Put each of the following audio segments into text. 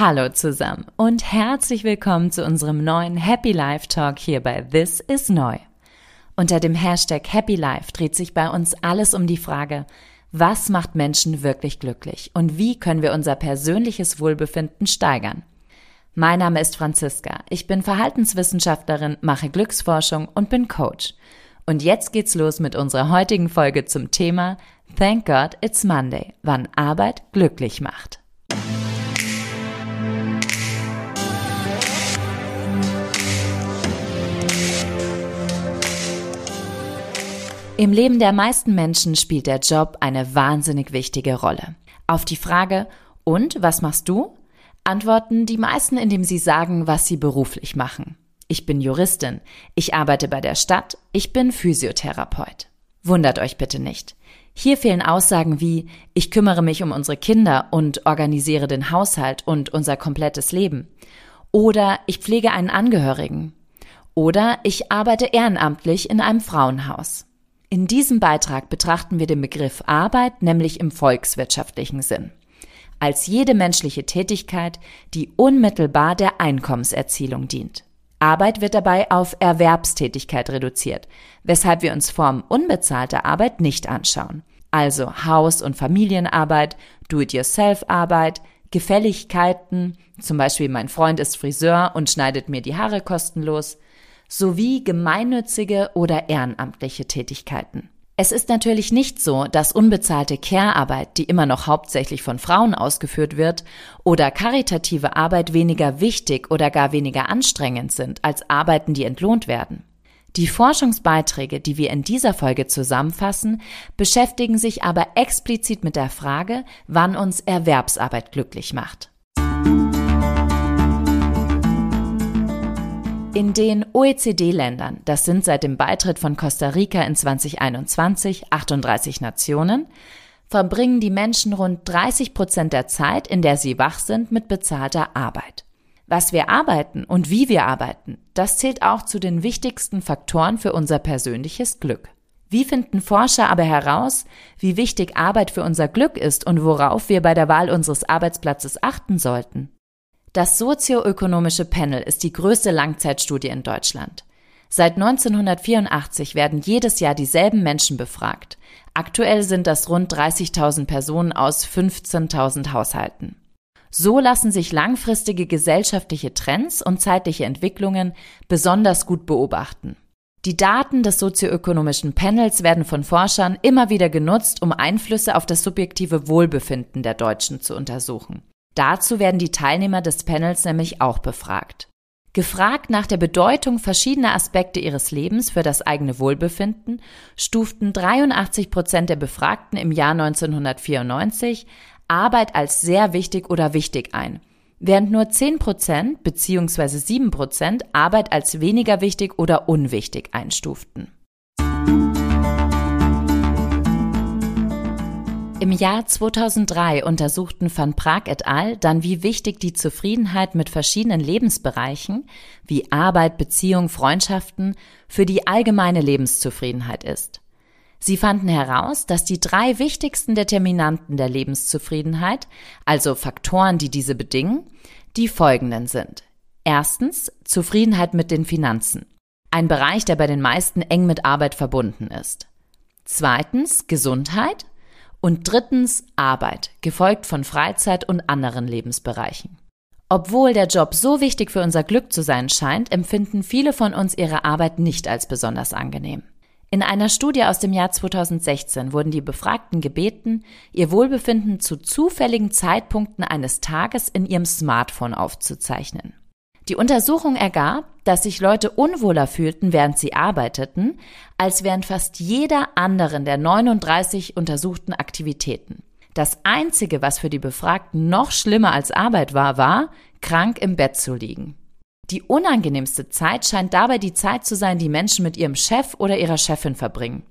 Hallo zusammen und herzlich willkommen zu unserem neuen Happy Life Talk hier bei This is Neu. Unter dem Hashtag Happy Life dreht sich bei uns alles um die Frage, was macht Menschen wirklich glücklich und wie können wir unser persönliches Wohlbefinden steigern? Mein Name ist Franziska. Ich bin Verhaltenswissenschaftlerin, mache Glücksforschung und bin Coach. Und jetzt geht's los mit unserer heutigen Folge zum Thema Thank God It's Monday, wann Arbeit glücklich macht. Im Leben der meisten Menschen spielt der Job eine wahnsinnig wichtige Rolle. Auf die Frage, und was machst du? antworten die meisten, indem sie sagen, was sie beruflich machen. Ich bin Juristin, ich arbeite bei der Stadt, ich bin Physiotherapeut. Wundert euch bitte nicht. Hier fehlen Aussagen wie ich kümmere mich um unsere Kinder und organisiere den Haushalt und unser komplettes Leben. Oder ich pflege einen Angehörigen. Oder ich arbeite ehrenamtlich in einem Frauenhaus. In diesem Beitrag betrachten wir den Begriff Arbeit nämlich im volkswirtschaftlichen Sinn. Als jede menschliche Tätigkeit, die unmittelbar der Einkommenserzielung dient. Arbeit wird dabei auf Erwerbstätigkeit reduziert, weshalb wir uns Formen unbezahlter Arbeit nicht anschauen. Also Haus- und Familienarbeit, Do-it-yourself-Arbeit, Gefälligkeiten, zum Beispiel mein Freund ist Friseur und schneidet mir die Haare kostenlos, sowie gemeinnützige oder ehrenamtliche Tätigkeiten. Es ist natürlich nicht so, dass unbezahlte Care-Arbeit, die immer noch hauptsächlich von Frauen ausgeführt wird, oder karitative Arbeit weniger wichtig oder gar weniger anstrengend sind als Arbeiten, die entlohnt werden. Die Forschungsbeiträge, die wir in dieser Folge zusammenfassen, beschäftigen sich aber explizit mit der Frage, wann uns Erwerbsarbeit glücklich macht. In den OECD-Ländern, das sind seit dem Beitritt von Costa Rica in 2021 38 Nationen, verbringen die Menschen rund 30 Prozent der Zeit, in der sie wach sind, mit bezahlter Arbeit. Was wir arbeiten und wie wir arbeiten, das zählt auch zu den wichtigsten Faktoren für unser persönliches Glück. Wie finden Forscher aber heraus, wie wichtig Arbeit für unser Glück ist und worauf wir bei der Wahl unseres Arbeitsplatzes achten sollten? Das sozioökonomische Panel ist die größte Langzeitstudie in Deutschland. Seit 1984 werden jedes Jahr dieselben Menschen befragt. Aktuell sind das rund 30.000 Personen aus 15.000 Haushalten. So lassen sich langfristige gesellschaftliche Trends und zeitliche Entwicklungen besonders gut beobachten. Die Daten des sozioökonomischen Panels werden von Forschern immer wieder genutzt, um Einflüsse auf das subjektive Wohlbefinden der Deutschen zu untersuchen. Dazu werden die Teilnehmer des Panels nämlich auch befragt. Gefragt nach der Bedeutung verschiedener Aspekte ihres Lebens für das eigene Wohlbefinden, stuften 83 Prozent der Befragten im Jahr 1994 Arbeit als sehr wichtig oder wichtig ein, während nur 10 Prozent bzw. 7 Prozent Arbeit als weniger wichtig oder unwichtig einstuften. Im Jahr 2003 untersuchten Van Praag et al. dann, wie wichtig die Zufriedenheit mit verschiedenen Lebensbereichen wie Arbeit, Beziehung, Freundschaften für die allgemeine Lebenszufriedenheit ist. Sie fanden heraus, dass die drei wichtigsten Determinanten der Lebenszufriedenheit, also Faktoren, die diese bedingen, die folgenden sind. Erstens Zufriedenheit mit den Finanzen. Ein Bereich, der bei den meisten eng mit Arbeit verbunden ist. Zweitens Gesundheit und drittens Arbeit, gefolgt von Freizeit und anderen Lebensbereichen. Obwohl der Job so wichtig für unser Glück zu sein scheint, empfinden viele von uns ihre Arbeit nicht als besonders angenehm. In einer Studie aus dem Jahr 2016 wurden die Befragten gebeten, ihr Wohlbefinden zu zufälligen Zeitpunkten eines Tages in ihrem Smartphone aufzuzeichnen. Die Untersuchung ergab, dass sich Leute unwohler fühlten, während sie arbeiteten, als während fast jeder anderen der 39 untersuchten Aktivitäten. Das Einzige, was für die Befragten noch schlimmer als Arbeit war, war, krank im Bett zu liegen. Die unangenehmste Zeit scheint dabei die Zeit zu sein, die Menschen mit ihrem Chef oder ihrer Chefin verbringen.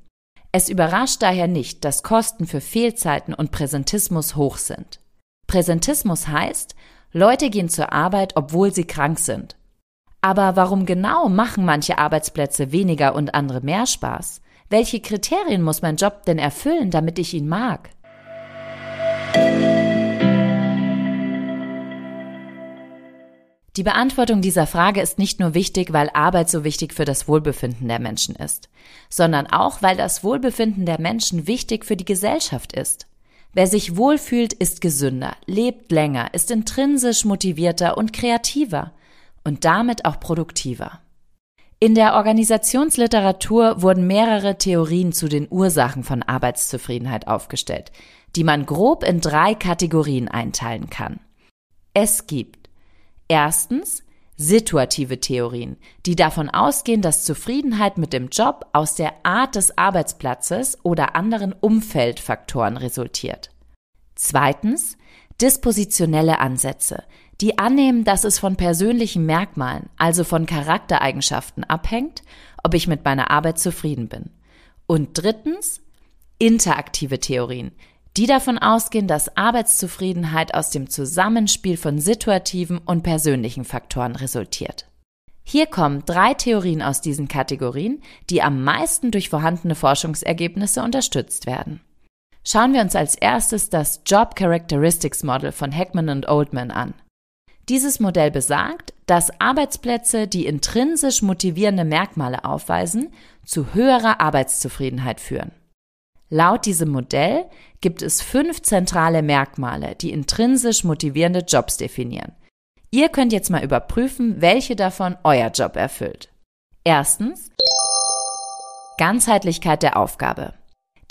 Es überrascht daher nicht, dass Kosten für Fehlzeiten und Präsentismus hoch sind. Präsentismus heißt, Leute gehen zur Arbeit, obwohl sie krank sind. Aber warum genau machen manche Arbeitsplätze weniger und andere mehr Spaß? Welche Kriterien muss mein Job denn erfüllen, damit ich ihn mag? Die Beantwortung dieser Frage ist nicht nur wichtig, weil Arbeit so wichtig für das Wohlbefinden der Menschen ist, sondern auch, weil das Wohlbefinden der Menschen wichtig für die Gesellschaft ist. Wer sich wohlfühlt, ist gesünder, lebt länger, ist intrinsisch motivierter und kreativer und damit auch produktiver. In der Organisationsliteratur wurden mehrere Theorien zu den Ursachen von Arbeitszufriedenheit aufgestellt, die man grob in drei Kategorien einteilen kann. Es gibt erstens situative Theorien, die davon ausgehen, dass Zufriedenheit mit dem Job aus der Art des Arbeitsplatzes oder anderen Umfeldfaktoren resultiert. Zweitens dispositionelle Ansätze, die annehmen, dass es von persönlichen Merkmalen, also von Charaktereigenschaften abhängt, ob ich mit meiner Arbeit zufrieden bin. Und drittens interaktive Theorien, die davon ausgehen, dass Arbeitszufriedenheit aus dem Zusammenspiel von situativen und persönlichen Faktoren resultiert. Hier kommen drei Theorien aus diesen Kategorien, die am meisten durch vorhandene Forschungsergebnisse unterstützt werden. Schauen wir uns als erstes das Job Characteristics Model von Heckman und Oldman an. Dieses Modell besagt, dass Arbeitsplätze, die intrinsisch motivierende Merkmale aufweisen, zu höherer Arbeitszufriedenheit führen. Laut diesem Modell gibt es fünf zentrale Merkmale, die intrinsisch motivierende Jobs definieren. Ihr könnt jetzt mal überprüfen, welche davon euer Job erfüllt. Erstens Ganzheitlichkeit der Aufgabe.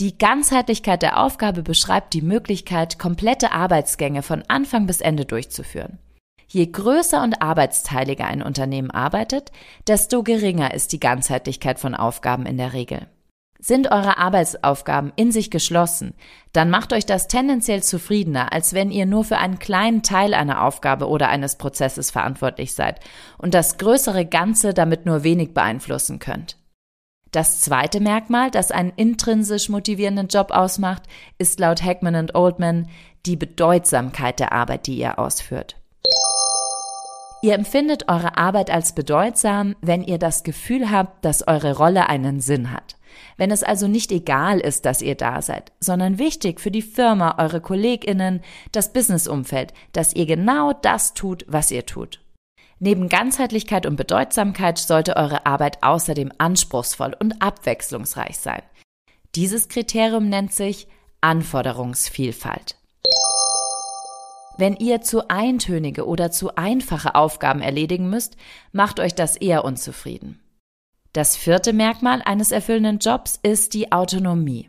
Die Ganzheitlichkeit der Aufgabe beschreibt die Möglichkeit, komplette Arbeitsgänge von Anfang bis Ende durchzuführen. Je größer und arbeitsteiliger ein Unternehmen arbeitet, desto geringer ist die Ganzheitlichkeit von Aufgaben in der Regel. Sind eure Arbeitsaufgaben in sich geschlossen, dann macht euch das tendenziell zufriedener, als wenn ihr nur für einen kleinen Teil einer Aufgabe oder eines Prozesses verantwortlich seid und das größere Ganze damit nur wenig beeinflussen könnt. Das zweite Merkmal, das einen intrinsisch motivierenden Job ausmacht, ist laut Heckman und Oldman die Bedeutsamkeit der Arbeit, die ihr ausführt. Ihr empfindet eure Arbeit als bedeutsam, wenn ihr das Gefühl habt, dass eure Rolle einen Sinn hat. Wenn es also nicht egal ist, dass ihr da seid, sondern wichtig für die Firma, eure KollegInnen, das Businessumfeld, dass ihr genau das tut, was ihr tut. Neben Ganzheitlichkeit und Bedeutsamkeit sollte eure Arbeit außerdem anspruchsvoll und abwechslungsreich sein. Dieses Kriterium nennt sich Anforderungsvielfalt. Wenn ihr zu eintönige oder zu einfache Aufgaben erledigen müsst, macht euch das eher unzufrieden. Das vierte Merkmal eines erfüllenden Jobs ist die Autonomie.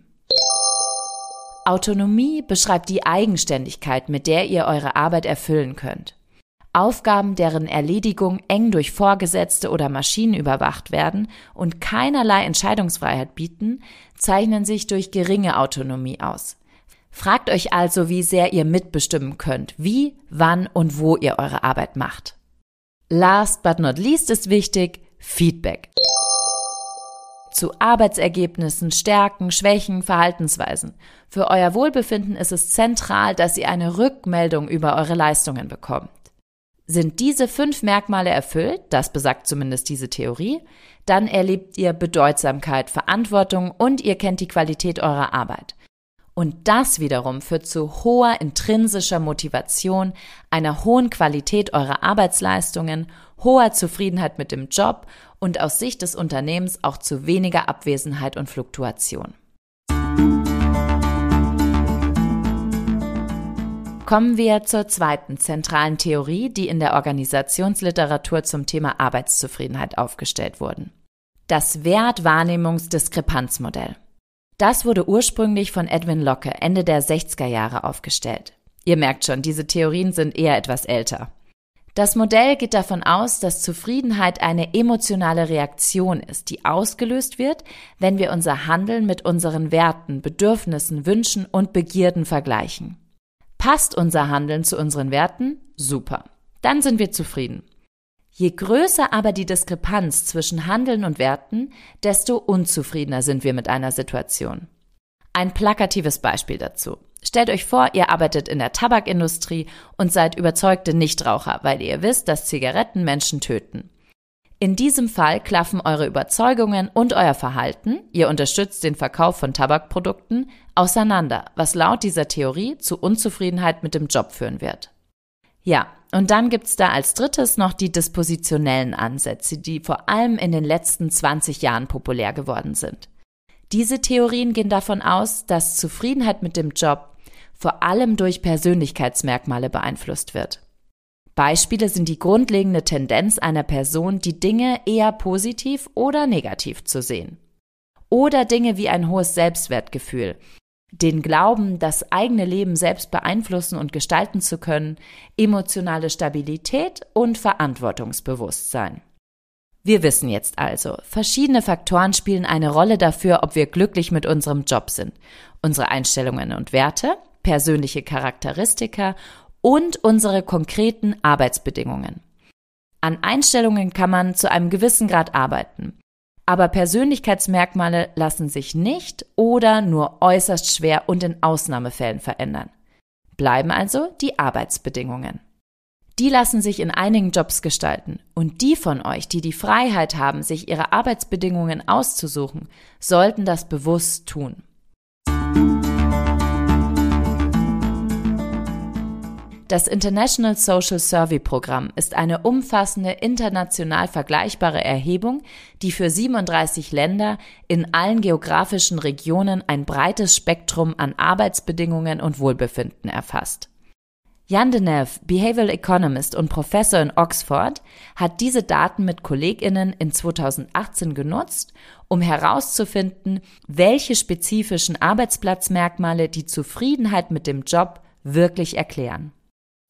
Autonomie beschreibt die Eigenständigkeit, mit der ihr eure Arbeit erfüllen könnt. Aufgaben, deren Erledigung eng durch Vorgesetzte oder Maschinen überwacht werden und keinerlei Entscheidungsfreiheit bieten, zeichnen sich durch geringe Autonomie aus. Fragt euch also, wie sehr ihr mitbestimmen könnt, wie, wann und wo ihr eure Arbeit macht. Last but not least ist wichtig Feedback. Zu Arbeitsergebnissen, Stärken, Schwächen, Verhaltensweisen. Für euer Wohlbefinden ist es zentral, dass ihr eine Rückmeldung über eure Leistungen bekommt. Sind diese fünf Merkmale erfüllt, das besagt zumindest diese Theorie, dann erlebt ihr Bedeutsamkeit, Verantwortung und ihr kennt die Qualität eurer Arbeit. Und das wiederum führt zu hoher intrinsischer Motivation, einer hohen Qualität eurer Arbeitsleistungen, hoher Zufriedenheit mit dem Job und aus Sicht des Unternehmens auch zu weniger Abwesenheit und Fluktuation. Kommen wir zur zweiten zentralen Theorie, die in der Organisationsliteratur zum Thema Arbeitszufriedenheit aufgestellt wurden. Das Wertwahrnehmungsdiskrepanzmodell. Das wurde ursprünglich von Edwin Locke Ende der 60er Jahre aufgestellt. Ihr merkt schon, diese Theorien sind eher etwas älter. Das Modell geht davon aus, dass Zufriedenheit eine emotionale Reaktion ist, die ausgelöst wird, wenn wir unser Handeln mit unseren Werten, Bedürfnissen, Wünschen und Begierden vergleichen. Passt unser Handeln zu unseren Werten? Super. Dann sind wir zufrieden. Je größer aber die Diskrepanz zwischen Handeln und Werten, desto unzufriedener sind wir mit einer Situation. Ein plakatives Beispiel dazu. Stellt euch vor, ihr arbeitet in der Tabakindustrie und seid überzeugte Nichtraucher, weil ihr wisst, dass Zigaretten Menschen töten. In diesem Fall klaffen eure Überzeugungen und euer Verhalten, ihr unterstützt den Verkauf von Tabakprodukten, auseinander, was laut dieser Theorie zu Unzufriedenheit mit dem Job führen wird. Ja, und dann gibt's da als drittes noch die dispositionellen Ansätze, die vor allem in den letzten 20 Jahren populär geworden sind. Diese Theorien gehen davon aus, dass Zufriedenheit mit dem Job vor allem durch Persönlichkeitsmerkmale beeinflusst wird. Beispiele sind die grundlegende Tendenz einer Person, die Dinge eher positiv oder negativ zu sehen. Oder Dinge wie ein hohes Selbstwertgefühl, den Glauben, das eigene Leben selbst beeinflussen und gestalten zu können, emotionale Stabilität und Verantwortungsbewusstsein. Wir wissen jetzt also, verschiedene Faktoren spielen eine Rolle dafür, ob wir glücklich mit unserem Job sind. Unsere Einstellungen und Werte, persönliche Charakteristika und unsere konkreten Arbeitsbedingungen. An Einstellungen kann man zu einem gewissen Grad arbeiten. Aber Persönlichkeitsmerkmale lassen sich nicht oder nur äußerst schwer und in Ausnahmefällen verändern. Bleiben also die Arbeitsbedingungen. Die lassen sich in einigen Jobs gestalten. Und die von euch, die die Freiheit haben, sich ihre Arbeitsbedingungen auszusuchen, sollten das bewusst tun. Das International Social Survey Programm ist eine umfassende, international vergleichbare Erhebung, die für 37 Länder in allen geografischen Regionen ein breites Spektrum an Arbeitsbedingungen und Wohlbefinden erfasst. Jan Deneuve, Behavioral Economist und Professor in Oxford, hat diese Daten mit KollegInnen in 2018 genutzt, um herauszufinden, welche spezifischen Arbeitsplatzmerkmale die Zufriedenheit mit dem Job wirklich erklären.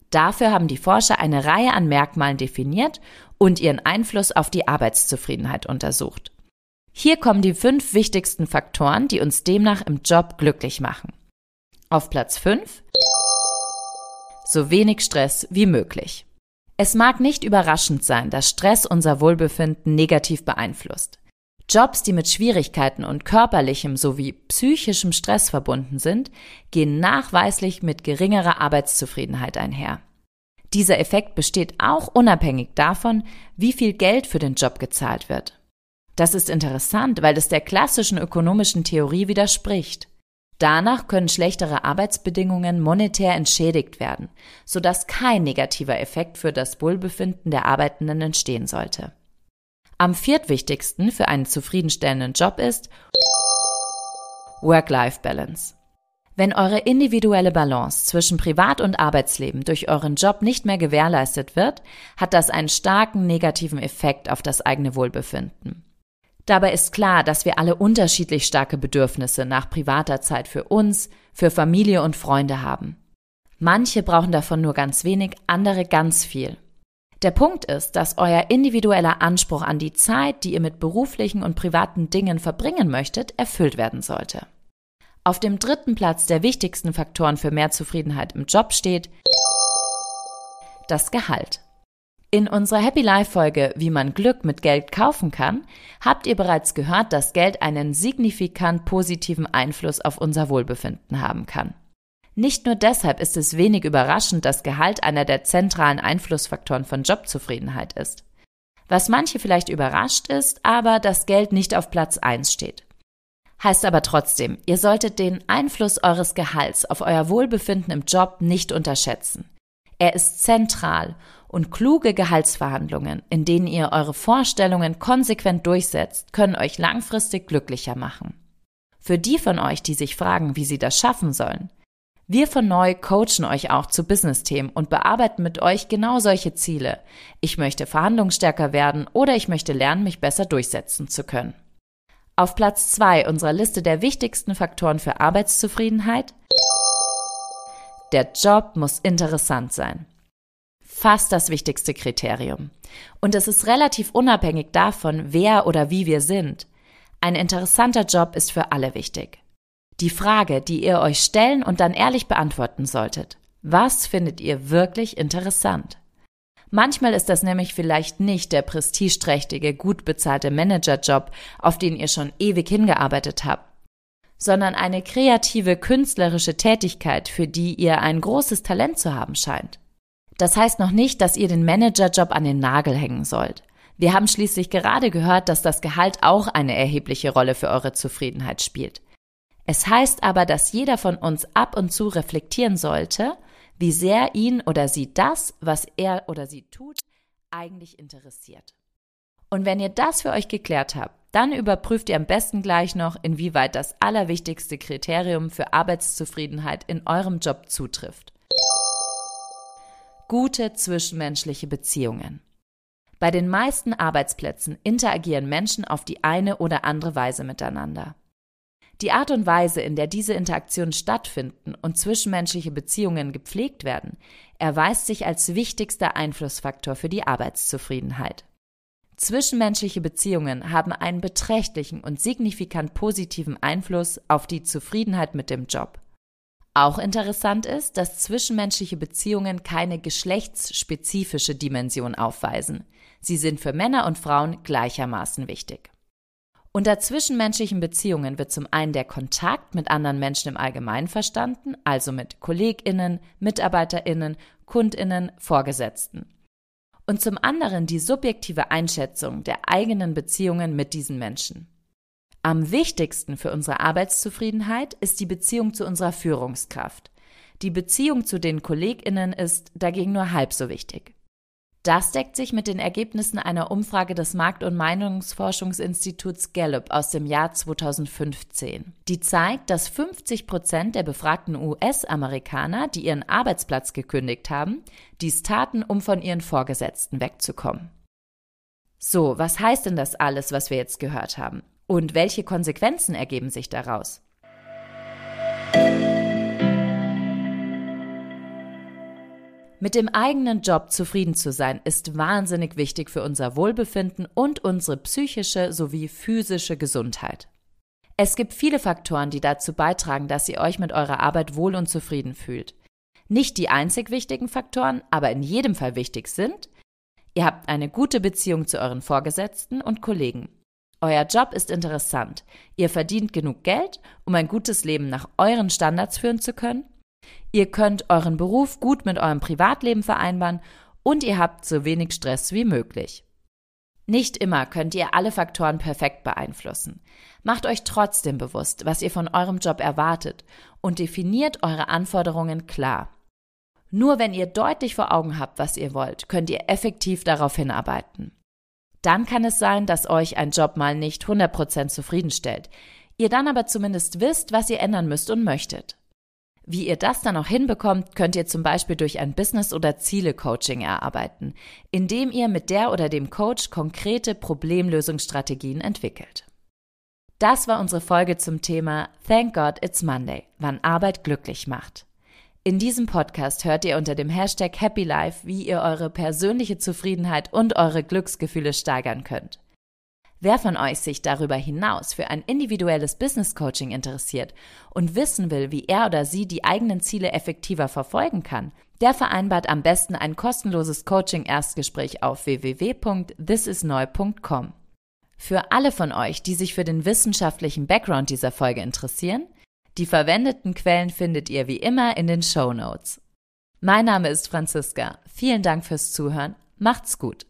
Dafür haben die Forscher eine Reihe an Merkmalen definiert und ihren Einfluss auf die Arbeitszufriedenheit untersucht. Hier kommen die fünf wichtigsten Faktoren, die uns demnach im Job glücklich machen. Auf Platz 5 so wenig Stress wie möglich. Es mag nicht überraschend sein, dass Stress unser Wohlbefinden negativ beeinflusst. Jobs, die mit Schwierigkeiten und körperlichem sowie psychischem Stress verbunden sind, gehen nachweislich mit geringerer Arbeitszufriedenheit einher. Dieser Effekt besteht auch unabhängig davon, wie viel Geld für den Job gezahlt wird. Das ist interessant, weil es der klassischen ökonomischen Theorie widerspricht. Danach können schlechtere Arbeitsbedingungen monetär entschädigt werden, sodass kein negativer Effekt für das Wohlbefinden der Arbeitenden entstehen sollte. Am viertwichtigsten für einen zufriedenstellenden Job ist Work-Life-Balance. Wenn eure individuelle Balance zwischen Privat- und Arbeitsleben durch euren Job nicht mehr gewährleistet wird, hat das einen starken negativen Effekt auf das eigene Wohlbefinden. Dabei ist klar, dass wir alle unterschiedlich starke Bedürfnisse nach privater Zeit für uns, für Familie und Freunde haben. Manche brauchen davon nur ganz wenig, andere ganz viel. Der Punkt ist, dass euer individueller Anspruch an die Zeit, die ihr mit beruflichen und privaten Dingen verbringen möchtet, erfüllt werden sollte. Auf dem dritten Platz der wichtigsten Faktoren für mehr Zufriedenheit im Job steht das Gehalt. In unserer Happy Life Folge, wie man Glück mit Geld kaufen kann, habt ihr bereits gehört, dass Geld einen signifikant positiven Einfluss auf unser Wohlbefinden haben kann. Nicht nur deshalb ist es wenig überraschend, dass Gehalt einer der zentralen Einflussfaktoren von Jobzufriedenheit ist. Was manche vielleicht überrascht ist, aber dass Geld nicht auf Platz 1 steht. Heißt aber trotzdem, ihr solltet den Einfluss eures Gehalts auf euer Wohlbefinden im Job nicht unterschätzen. Er ist zentral und kluge Gehaltsverhandlungen, in denen ihr eure Vorstellungen konsequent durchsetzt, können euch langfristig glücklicher machen. Für die von euch, die sich fragen, wie sie das schaffen sollen, wir von Neu coachen euch auch zu Business-Themen und bearbeiten mit euch genau solche Ziele. Ich möchte verhandlungsstärker werden oder ich möchte lernen, mich besser durchsetzen zu können. Auf Platz zwei unserer Liste der wichtigsten Faktoren für Arbeitszufriedenheit. Der Job muss interessant sein. Fast das wichtigste Kriterium. Und es ist relativ unabhängig davon, wer oder wie wir sind. Ein interessanter Job ist für alle wichtig. Die Frage, die ihr euch stellen und dann ehrlich beantworten solltet. Was findet ihr wirklich interessant? Manchmal ist das nämlich vielleicht nicht der prestigeträchtige, gut bezahlte Managerjob, auf den ihr schon ewig hingearbeitet habt, sondern eine kreative, künstlerische Tätigkeit, für die ihr ein großes Talent zu haben scheint. Das heißt noch nicht, dass ihr den Managerjob an den Nagel hängen sollt. Wir haben schließlich gerade gehört, dass das Gehalt auch eine erhebliche Rolle für eure Zufriedenheit spielt. Es heißt aber, dass jeder von uns ab und zu reflektieren sollte, wie sehr ihn oder sie das, was er oder sie tut, eigentlich interessiert. Und wenn ihr das für euch geklärt habt, dann überprüft ihr am besten gleich noch, inwieweit das allerwichtigste Kriterium für Arbeitszufriedenheit in eurem Job zutrifft. Gute zwischenmenschliche Beziehungen. Bei den meisten Arbeitsplätzen interagieren Menschen auf die eine oder andere Weise miteinander. Die Art und Weise, in der diese Interaktionen stattfinden und zwischenmenschliche Beziehungen gepflegt werden, erweist sich als wichtigster Einflussfaktor für die Arbeitszufriedenheit. Zwischenmenschliche Beziehungen haben einen beträchtlichen und signifikant positiven Einfluss auf die Zufriedenheit mit dem Job. Auch interessant ist, dass zwischenmenschliche Beziehungen keine geschlechtsspezifische Dimension aufweisen. Sie sind für Männer und Frauen gleichermaßen wichtig. Unter zwischenmenschlichen Beziehungen wird zum einen der Kontakt mit anderen Menschen im Allgemeinen verstanden, also mit Kolleginnen, Mitarbeiterinnen, Kundinnen, Vorgesetzten und zum anderen die subjektive Einschätzung der eigenen Beziehungen mit diesen Menschen. Am wichtigsten für unsere Arbeitszufriedenheit ist die Beziehung zu unserer Führungskraft. Die Beziehung zu den Kolleginnen ist dagegen nur halb so wichtig. Das deckt sich mit den Ergebnissen einer Umfrage des Markt- und Meinungsforschungsinstituts Gallup aus dem Jahr 2015. Die zeigt, dass 50 Prozent der befragten US-Amerikaner, die ihren Arbeitsplatz gekündigt haben, dies taten, um von ihren Vorgesetzten wegzukommen. So, was heißt denn das alles, was wir jetzt gehört haben? Und welche Konsequenzen ergeben sich daraus? Mit dem eigenen Job zufrieden zu sein, ist wahnsinnig wichtig für unser Wohlbefinden und unsere psychische sowie physische Gesundheit. Es gibt viele Faktoren, die dazu beitragen, dass ihr euch mit eurer Arbeit wohl und zufrieden fühlt. Nicht die einzig wichtigen Faktoren, aber in jedem Fall wichtig sind, ihr habt eine gute Beziehung zu euren Vorgesetzten und Kollegen. Euer Job ist interessant, ihr verdient genug Geld, um ein gutes Leben nach euren Standards führen zu können Ihr könnt euren Beruf gut mit eurem Privatleben vereinbaren und ihr habt so wenig Stress wie möglich. Nicht immer könnt ihr alle Faktoren perfekt beeinflussen. Macht euch trotzdem bewusst, was ihr von eurem Job erwartet und definiert eure Anforderungen klar. Nur wenn ihr deutlich vor Augen habt, was ihr wollt, könnt ihr effektiv darauf hinarbeiten. Dann kann es sein, dass euch ein Job mal nicht 100% zufriedenstellt, ihr dann aber zumindest wisst, was ihr ändern müsst und möchtet. Wie ihr das dann auch hinbekommt, könnt ihr zum Beispiel durch ein Business- oder Ziele-Coaching erarbeiten, indem ihr mit der oder dem Coach konkrete Problemlösungsstrategien entwickelt. Das war unsere Folge zum Thema Thank God It's Monday, wann Arbeit glücklich macht. In diesem Podcast hört ihr unter dem Hashtag Happy Life, wie ihr eure persönliche Zufriedenheit und eure Glücksgefühle steigern könnt. Wer von euch sich darüber hinaus für ein individuelles Business Coaching interessiert und wissen will, wie er oder sie die eigenen Ziele effektiver verfolgen kann, der vereinbart am besten ein kostenloses Coaching-Erstgespräch auf www.thisisneu.com. Für alle von euch, die sich für den wissenschaftlichen Background dieser Folge interessieren, die verwendeten Quellen findet ihr wie immer in den Show Notes. Mein Name ist Franziska. Vielen Dank fürs Zuhören. Macht's gut.